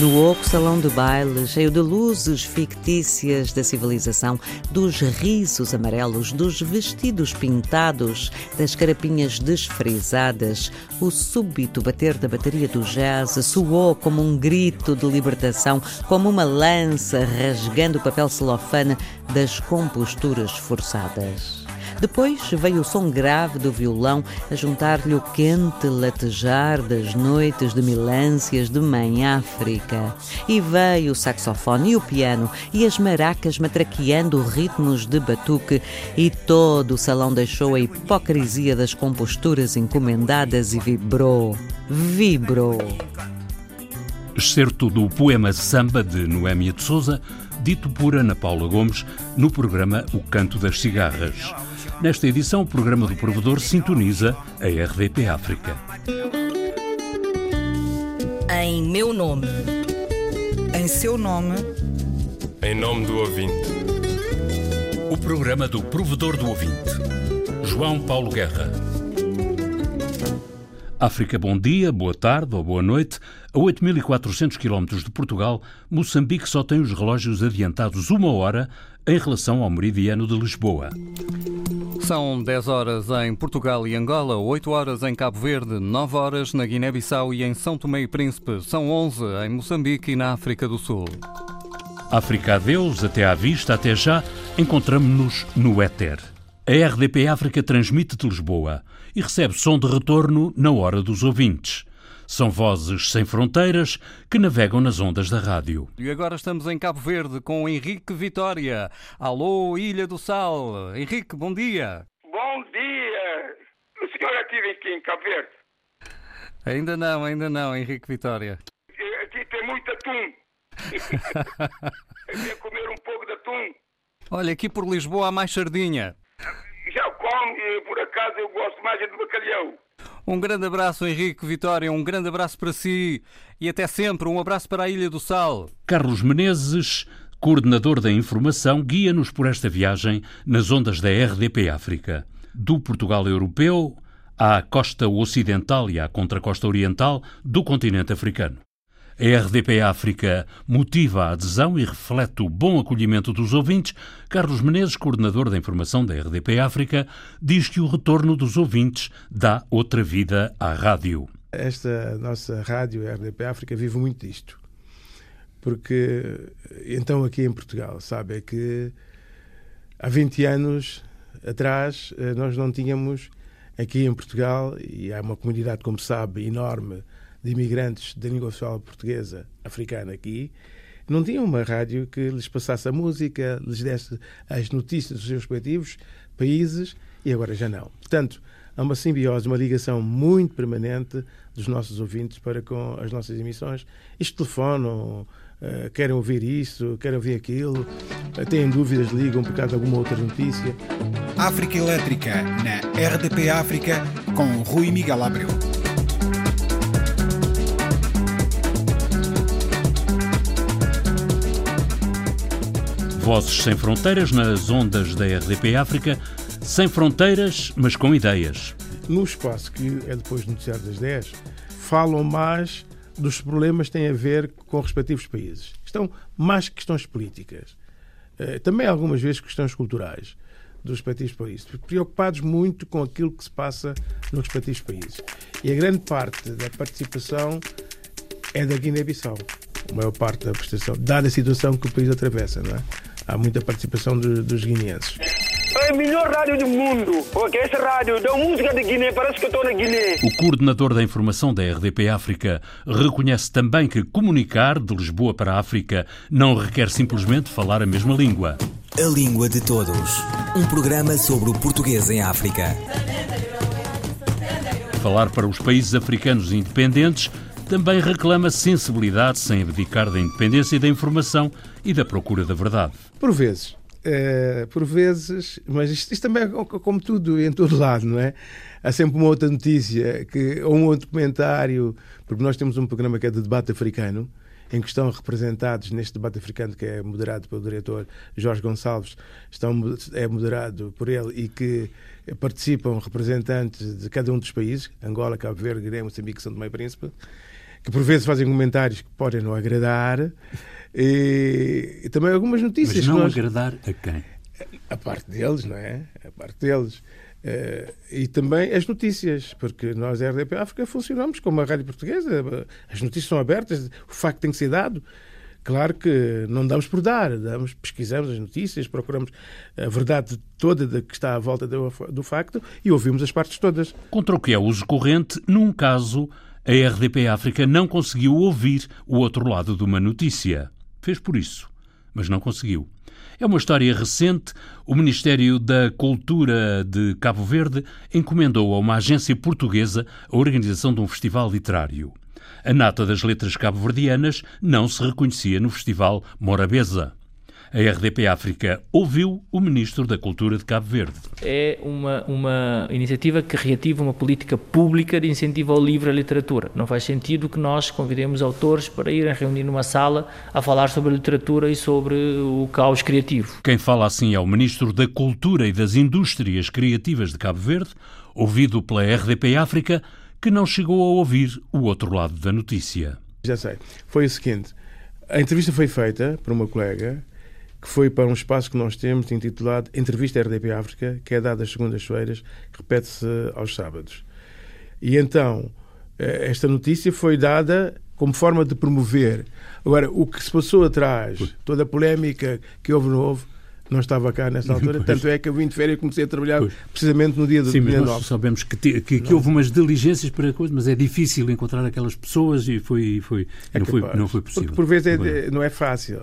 No oco salão de baile, cheio de luzes fictícias da civilização, dos risos amarelos, dos vestidos pintados, das carapinhas desfrisadas, o súbito bater da bateria do jazz soou como um grito de libertação, como uma lança rasgando o papel celofane das composturas forçadas. Depois veio o som grave do violão a juntar-lhe o quente latejar das noites de milâncias de Mãe África. E veio o saxofone e o piano e as maracas matraqueando ritmos de batuque e todo o salão deixou a hipocrisia das composturas encomendadas e vibrou. Vibrou. Excerto do poema Samba de Noémia de Souza, dito por Ana Paula Gomes no programa O Canto das Cigarras. Nesta edição, o programa do provedor sintoniza a RDP África. Em meu nome. Em seu nome. Em nome do ouvinte. O programa do provedor do ouvinte. João Paulo Guerra. África, bom dia, boa tarde ou boa noite. A 8.400 km de Portugal, Moçambique só tem os relógios adiantados uma hora em relação ao meridiano de Lisboa. São 10 horas em Portugal e Angola, 8 horas em Cabo Verde, 9 horas na Guiné-Bissau e em São Tomé e Príncipe, são 11 em Moçambique e na África do Sul. África a Deus, até à vista, até já, encontramos-nos no éter. A RDP África transmite de Lisboa e recebe som de retorno na hora dos ouvintes. São vozes sem fronteiras que navegam nas ondas da rádio. E agora estamos em Cabo Verde com Henrique Vitória. Alô, Ilha do Sal. Henrique, bom dia. Bom dia. O senhor ativa aqui em Cabo Verde? Ainda não, ainda não, Henrique Vitória. Aqui tem muito atum. Eu quero comer um pouco de atum. Olha, aqui por Lisboa há mais sardinha. Já como e por acaso eu gosto mais é do bacalhau. Um grande abraço, Henrique Vitória, um grande abraço para si e até sempre. Um abraço para a Ilha do Sal. Carlos Menezes, coordenador da informação, guia-nos por esta viagem nas ondas da RDP África. Do Portugal europeu à costa ocidental e à contracosta oriental do continente africano. A RDP África motiva a adesão e reflete o bom acolhimento dos ouvintes. Carlos Menezes, coordenador da informação da RDP África, diz que o retorno dos ouvintes dá outra vida à rádio. Esta nossa rádio, a RDP África, vive muito disto. Porque, então, aqui em Portugal, sabe, é que há 20 anos atrás nós não tínhamos aqui em Portugal, e há uma comunidade, como sabe, enorme de imigrantes da língua oficial portuguesa africana aqui, não tinham uma rádio que lhes passasse a música, lhes desse as notícias dos seus respectivos países e agora já não. Portanto, há uma simbiose, uma ligação muito permanente dos nossos ouvintes para com as nossas emissões. Isto telefonam, uh, querem ouvir isso, querem ouvir aquilo, uh, têm dúvidas, ligam por causa de alguma outra notícia. África Elétrica, na RDP África, com Rui Miguel Abreu. Vozes sem fronteiras nas ondas da RDP África, sem fronteiras, mas com ideias. No espaço que é depois do Noticiário das 10, falam mais dos problemas que têm a ver com os respectivos países. Estão mais questões políticas. Também algumas vezes questões culturais dos respectivos países, preocupados muito com aquilo que se passa nos respectivos países. E a grande parte da participação é da Guiné-Bissau. A maior parte da prestação, dada a situação que o país atravessa, não é? Há muita participação de, dos guineenses. É a melhor rádio do mundo. Porque essa rádio dá música de Guiné, parece que eu estou na Guiné. O coordenador da informação da RDP África reconhece também que comunicar de Lisboa para a África não requer simplesmente falar a mesma língua. A Língua de Todos. Um programa sobre o português em África. Falar para os países africanos independentes também reclama sensibilidade sem abdicar da independência da informação e da procura da verdade. Por vezes. É, por vezes, mas isto, isto, também é como tudo em todo lado, não é? Há sempre uma outra notícia que, ou um outro comentário, porque nós temos um programa que é de debate africano, em que estão representados neste debate africano que é moderado pelo diretor Jorge Gonçalves, estão, é moderado por ele e que participam representantes de cada um dos países, Angola, Cabo Verde, Guiné, Moçambique, São Tomé e Príncipe, que por vezes fazem comentários que podem não agradar, e, e também algumas notícias. Mas não nós, agradar a quem? A parte deles, não é? A parte deles. Uh, e também as notícias, porque nós, a RDP África, funcionamos como a rádio portuguesa. As notícias são abertas, o facto tem que ser dado. Claro que não damos por dar, damos, pesquisamos as notícias, procuramos a verdade toda de que está à volta do, do facto e ouvimos as partes todas. Contra o que é uso corrente, num caso, a RDP África não conseguiu ouvir o outro lado de uma notícia. Fez por isso, mas não conseguiu. É uma história recente. O Ministério da Cultura de Cabo Verde encomendou a uma agência portuguesa a organização de um festival literário. A nata das letras cabo-verdianas não se reconhecia no festival Morabeza. A RDP África ouviu o Ministro da Cultura de Cabo Verde. É uma, uma iniciativa que reativa uma política pública de incentivo ao livro e à literatura. Não faz sentido que nós convidemos autores para irem reunir numa sala a falar sobre a literatura e sobre o caos criativo. Quem fala assim é o Ministro da Cultura e das Indústrias Criativas de Cabo Verde, ouvido pela RDP África, que não chegou a ouvir o outro lado da notícia. Já sei. Foi o seguinte: a entrevista foi feita por uma colega que foi para um espaço que nós temos intitulado Entrevista RDP África, que é dada às segundas-feiras, repete-se aos sábados. E então, eh, esta notícia foi dada como forma de promover. Agora, o que se passou atrás, toda a polémica que houve no houve, não estava cá nessa altura, tanto é que eu vim de férias e comecei a trabalhar pois. precisamente no dia do Sim, dia mas nós sabemos que, que, que, houve umas diligências para coisas, mas é difícil encontrar aquelas pessoas e foi, foi, é não, foi não foi possível. Porque por vezes é, não é fácil.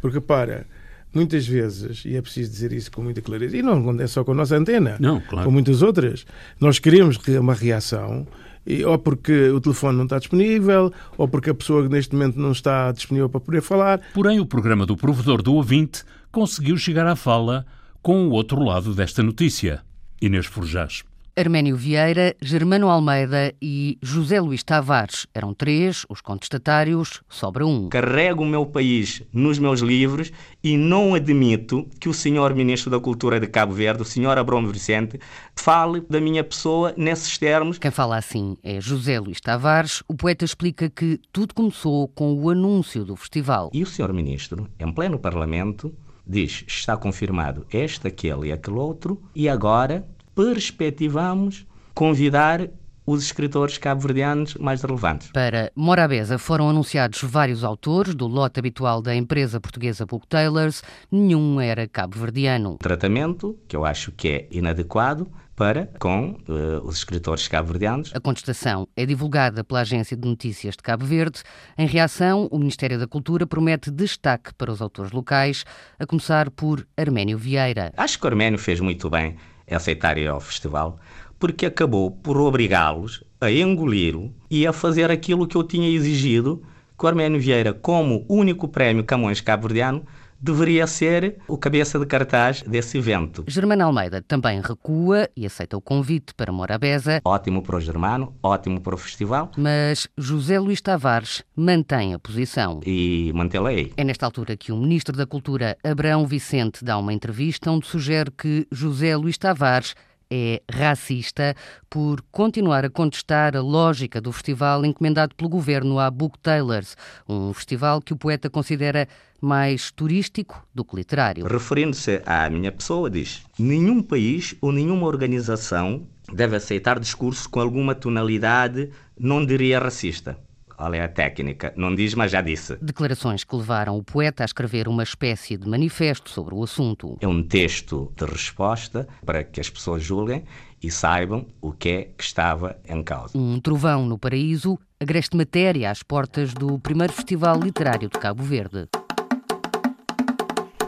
Porque, para, muitas vezes, e é preciso dizer isso com muita clareza, e não acontece só com a nossa antena, não, claro. com muitas outras, nós queremos uma reação, e, ou porque o telefone não está disponível, ou porque a pessoa neste momento não está disponível para poder falar. Porém, o programa do provedor do ouvinte conseguiu chegar à fala com o outro lado desta notícia. Inês Forjás. Arménio Vieira, Germano Almeida e José Luís Tavares. Eram três os contestatários, sobra um. Carrego o meu país nos meus livros e não admito que o senhor Ministro da Cultura de Cabo Verde, o senhor Abrão Vicente, fale da minha pessoa nesses termos. Quem fala assim é José Luís Tavares. O poeta explica que tudo começou com o anúncio do festival. E o senhor Ministro, em pleno Parlamento, diz está confirmado este, aquele e aquele outro, e agora perspectivamos convidar os escritores cabo-verdianos mais relevantes. Para Morabeza foram anunciados vários autores do lote habitual da empresa portuguesa Book Tailors, nenhum era cabo-verdiano. Tratamento que eu acho que é inadequado para com uh, os escritores cabo-verdianos. A contestação é divulgada pela Agência de Notícias de Cabo Verde. Em reação, o Ministério da Cultura promete destaque para os autores locais, a começar por Arménio Vieira. Acho que o Arménio fez muito bem em aceitar ir ao festival, porque acabou por obrigá-los a engoli-lo e a fazer aquilo que eu tinha exigido que o Arménio Vieira, como único prémio Camões Cabo-Verdiano, deveria ser o cabeça de cartaz desse evento. Germano Almeida também recua e aceita o convite para Morabeza. Ótimo para o Germano, ótimo para o festival. Mas José Luís Tavares mantém a posição. E mantê-la aí. É nesta altura que o Ministro da Cultura, Abrão Vicente, dá uma entrevista onde sugere que José Luís Tavares é racista por continuar a contestar a lógica do festival encomendado pelo governo à Book Tailors, um festival que o poeta considera mais turístico do que literário. Referindo-se à minha pessoa, diz: nenhum país ou nenhuma organização deve aceitar discursos com alguma tonalidade, não diria racista. Olha a técnica, não diz, mas já disse. Declarações que levaram o poeta a escrever uma espécie de manifesto sobre o assunto. É um texto de resposta para que as pessoas julguem e saibam o que é que estava em causa. Um trovão no paraíso, agreste matéria às portas do primeiro Festival Literário de Cabo Verde.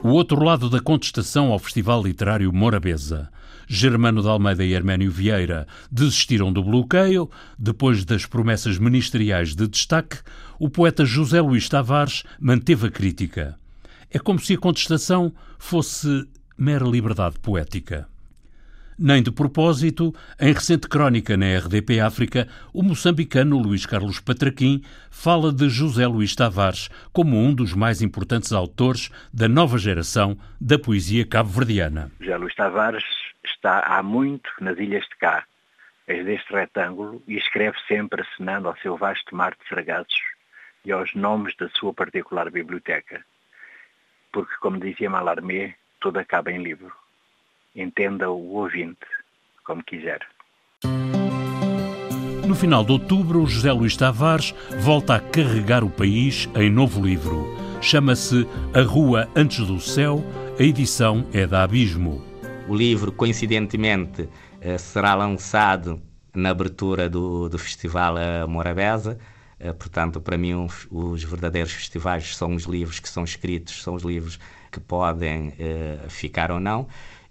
O outro lado da contestação ao Festival Literário Morabeza. Germano de Almeida e Herménio Vieira desistiram do bloqueio. Depois das promessas ministeriais de destaque, o poeta José Luís Tavares manteve a crítica. É como se a contestação fosse mera liberdade poética. Nem de propósito, em recente crónica na RDP África, o moçambicano Luís Carlos Patraquim fala de José Luís Tavares como um dos mais importantes autores da nova geração da poesia cabo-verdiana. José Luís Tavares está há muito nas ilhas de cá. és deste retângulo e escreve sempre acenando ao seu vasto mar de sargassos e aos nomes da sua particular biblioteca. Porque, como dizia Mallarmé, tudo acaba em livro. Entenda o ouvinte como quiser. No final de outubro, José Luís Tavares volta a carregar o país em novo livro. Chama-se A Rua Antes do Céu, a edição é da Abismo. O livro, coincidentemente, eh, será lançado na abertura do, do Festival Morabeza. Eh, portanto, para mim, os verdadeiros festivais são os livros que são escritos, são os livros que podem eh, ficar ou não.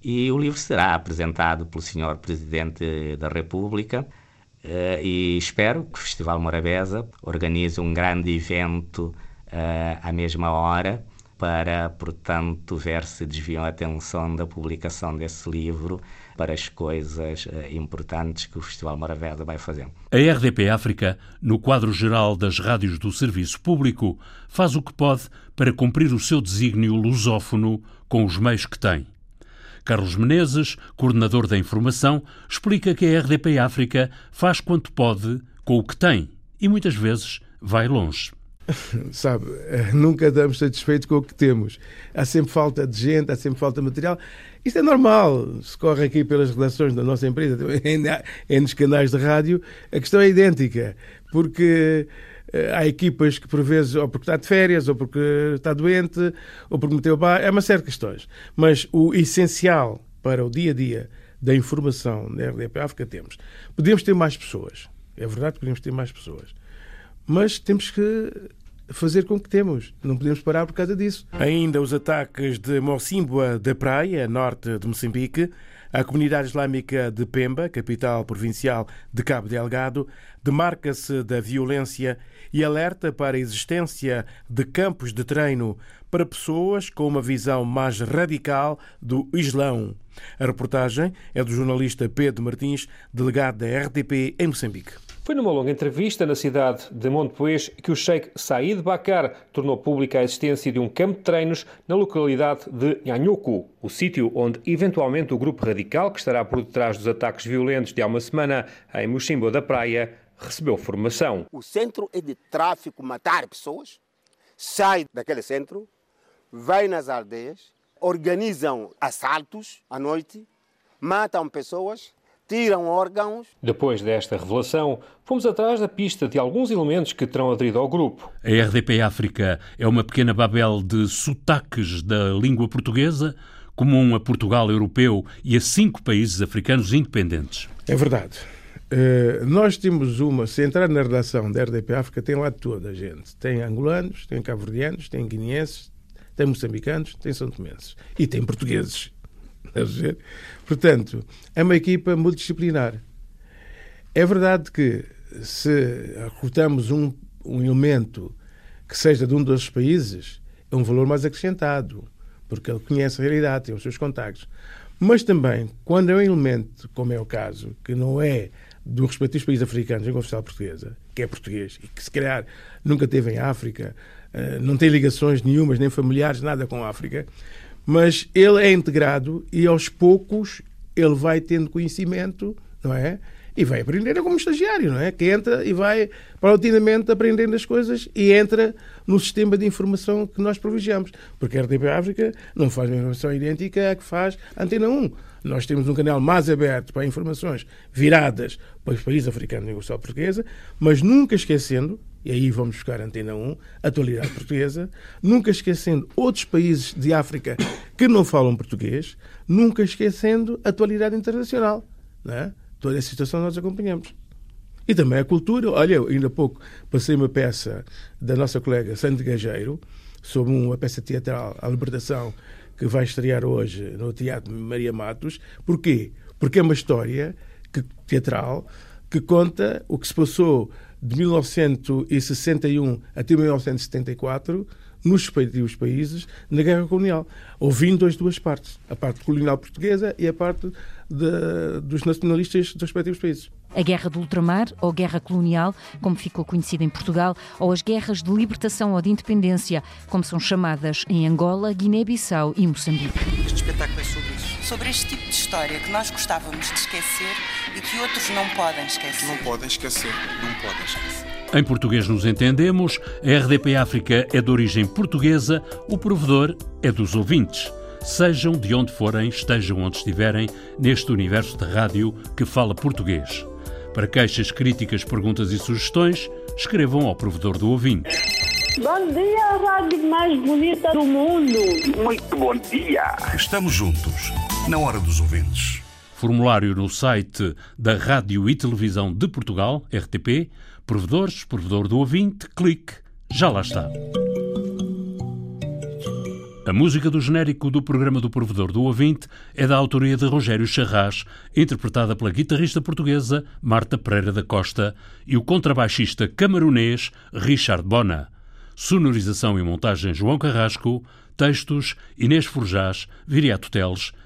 E o livro será apresentado pelo Sr. Presidente da República Uh, e espero que o Festival Morabeza organize um grande evento uh, à mesma hora para, portanto, ver se desviam a atenção da publicação desse livro para as coisas uh, importantes que o Festival Morabeza vai fazer. A RDP África, no quadro geral das rádios do Serviço Público, faz o que pode para cumprir o seu desígnio lusófono com os meios que tem. Carlos Menezes, coordenador da informação, explica que a RDP África faz quanto pode com o que tem e muitas vezes vai longe. Sabe, nunca damos satisfeito com o que temos. Há sempre falta de gente, há sempre falta de material. Isto é normal, se corre aqui pelas redações da nossa empresa, é nos canais de rádio, a questão é idêntica, porque há equipas que, por vezes, ou porque está de férias, ou porque está doente, ou porque meteu bar, é uma série de questões. Mas o essencial para o dia a dia da informação na RDP África temos. Podemos ter mais pessoas, é verdade que podemos ter mais pessoas, mas temos que fazer com que temos. Não podemos parar por causa disso. Ainda os ataques de Mocimboa da Praia, norte de Moçambique, a comunidade islâmica de Pemba, capital provincial de Cabo Delgado, demarca-se da violência e alerta para a existência de campos de treino para pessoas com uma visão mais radical do Islão. A reportagem é do jornalista Pedro Martins, delegado da RTP em Moçambique. Foi numa longa entrevista na cidade de Montepuez que o Sheikh Said Bakar tornou pública a existência de um campo de treinos na localidade de Nhanhoku, o sítio onde eventualmente o grupo radical que estará por detrás dos ataques violentos de há uma semana em Mochimbo da Praia recebeu formação. O centro é de tráfico, matar pessoas, sai daquele centro, vai nas aldeias, organizam assaltos à noite, matam pessoas tiram órgãos. Depois desta revelação, fomos atrás da pista de alguns elementos que terão aderido ao grupo. A RDP África é uma pequena babel de sotaques da língua portuguesa, comum a Portugal europeu e a cinco países africanos independentes. É verdade. Uh, nós temos uma, se entrar na redação da RDP África, tem lá toda a gente. Tem angolanos, tem cabo-verdianos, tem guineenses, tem moçambicanos, tem são tomenses. E tem portugueses. Portanto, é uma equipa multidisciplinar. É verdade que se recrutamos um, um elemento que seja de um dos países, é um valor mais acrescentado, porque ele conhece a realidade, tem os seus contactos. Mas também, quando é um elemento, como é o caso, que não é dos respectivos países africanos em oficial portuguesa, que é português e que se calhar nunca teve em África, eh, não tem ligações nenhumas, nem familiares, nada com a África, mas ele é integrado e aos poucos ele vai tendo conhecimento, não é? E vai aprendendo como estagiário, não é? Que entra e vai paulatinamente aprendendo as coisas e entra no sistema de informação que nós privilegiamos. Porque a RTP África não faz uma informação idêntica à que faz a Antena 1. Nós temos um canal mais aberto para informações viradas para os países africanos e a portuguesa, mas nunca esquecendo e aí vamos buscar a Antena 1, atualidade portuguesa, nunca esquecendo outros países de África que não falam português, nunca esquecendo a atualidade internacional. Né? Toda essa situação nós acompanhamos. E também a cultura. Olha, ainda há pouco passei uma peça da nossa colega Sandy Gageiro sobre uma peça teatral, A Libertação, que vai estrear hoje no Teatro Maria Matos. Porquê? Porque é uma história que, teatral que conta o que se passou de 1961 até 1974 nos respectivos países na guerra colonial, ouvindo as duas partes, a parte colonial portuguesa e a parte de, dos nacionalistas dos respectivos países. A Guerra do Ultramar, ou Guerra Colonial, como ficou conhecida em Portugal, ou as Guerras de Libertação ou de Independência, como são chamadas em Angola, Guiné-Bissau e Moçambique. Este espetáculo é sobre isso. Sobre este tipo de história que nós gostávamos de esquecer e que outros não podem esquecer. Não podem esquecer. Não podem esquecer. Em português nos entendemos, a RDP África é de origem portuguesa, o provedor é dos ouvintes. Sejam de onde forem, estejam onde estiverem, neste universo de rádio que fala português. Para queixas, críticas, perguntas e sugestões, escrevam ao provedor do ouvinte. Bom dia, a rádio mais bonita do mundo. Muito bom dia. Estamos juntos, na hora dos ouvintes. Formulário no site da Rádio e Televisão de Portugal, RTP, provedores, provedor do ouvinte, clique, já lá está. A música do genérico do programa do Provedor do Ouvinte é da autoria de Rogério Charras, interpretada pela guitarrista portuguesa Marta Pereira da Costa e o contrabaixista camarunês Richard Bona. Sonorização e montagem João Carrasco, textos Inês Forjás, Viriato Teles